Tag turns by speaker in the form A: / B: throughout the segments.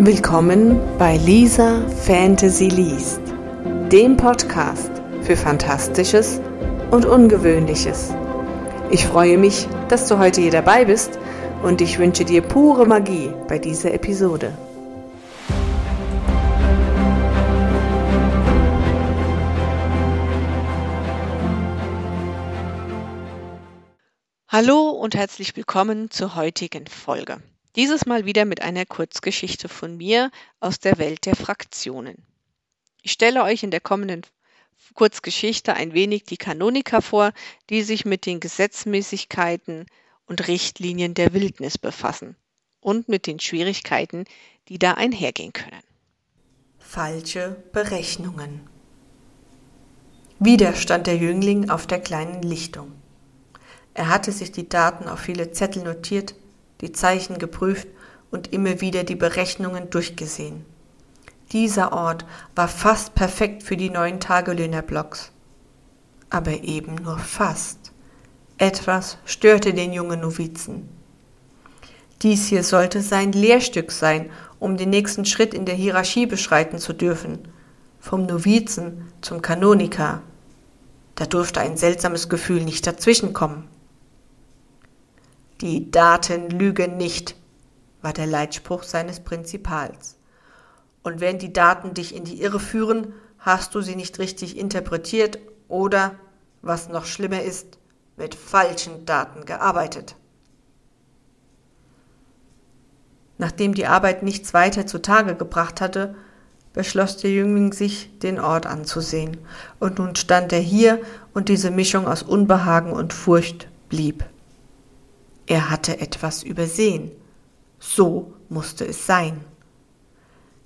A: Willkommen bei Lisa Fantasy Liest, dem Podcast für Fantastisches und Ungewöhnliches. Ich freue mich, dass du heute hier dabei bist und ich wünsche dir pure Magie bei dieser Episode. Hallo und herzlich willkommen zur heutigen Folge. Dieses Mal wieder mit einer Kurzgeschichte von mir aus der Welt der Fraktionen. Ich stelle euch in der kommenden Kurzgeschichte ein wenig die Kanoniker vor, die sich mit den Gesetzmäßigkeiten und Richtlinien der Wildnis befassen und mit den Schwierigkeiten, die da einhergehen können. Falsche Berechnungen. Wieder stand der Jüngling auf der kleinen Lichtung. Er hatte sich die Daten auf viele Zettel notiert, die Zeichen geprüft und immer wieder die Berechnungen durchgesehen. Dieser Ort war fast perfekt für die neuen Tagelöhnerblocks. Aber eben nur fast. Etwas störte den jungen Novizen. Dies hier sollte sein Lehrstück sein, um den nächsten Schritt in der Hierarchie beschreiten zu dürfen. Vom Novizen zum Kanoniker. Da durfte ein seltsames Gefühl nicht dazwischenkommen. Die Daten lügen nicht, war der Leitspruch seines Prinzipals. Und wenn die Daten dich in die Irre führen, hast du sie nicht richtig interpretiert oder, was noch schlimmer ist, mit falschen Daten gearbeitet. Nachdem die Arbeit nichts weiter zutage gebracht hatte, beschloss der Jüngling sich, den Ort anzusehen, und nun stand er hier, und diese Mischung aus Unbehagen und Furcht blieb. Er hatte etwas übersehen. So musste es sein.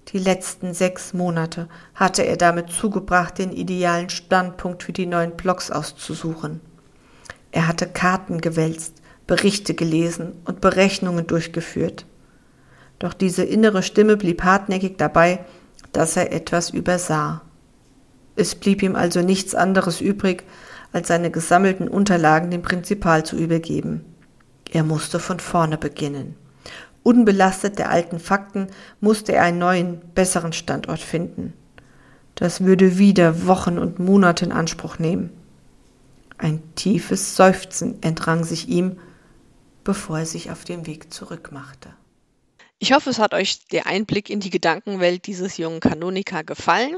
A: Die letzten sechs Monate hatte er damit zugebracht, den idealen Standpunkt für die neuen Blocks auszusuchen. Er hatte Karten gewälzt, Berichte gelesen und Berechnungen durchgeführt. Doch diese innere Stimme blieb hartnäckig dabei, dass er etwas übersah. Es blieb ihm also nichts anderes übrig, als seine gesammelten Unterlagen dem Prinzipal zu übergeben. Er musste von vorne beginnen. Unbelastet der alten Fakten musste er einen neuen, besseren Standort finden. Das würde wieder Wochen und Monate in Anspruch nehmen. Ein tiefes Seufzen entrang sich ihm, bevor er sich auf den Weg zurückmachte. Ich hoffe, es hat euch der Einblick in die Gedankenwelt dieses jungen Kanoniker gefallen.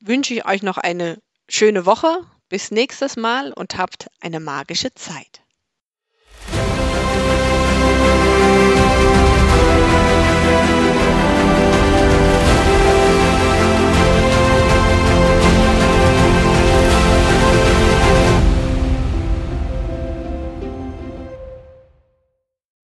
A: Wünsche ich euch noch eine schöne Woche. Bis nächstes Mal und habt eine magische Zeit. Bye.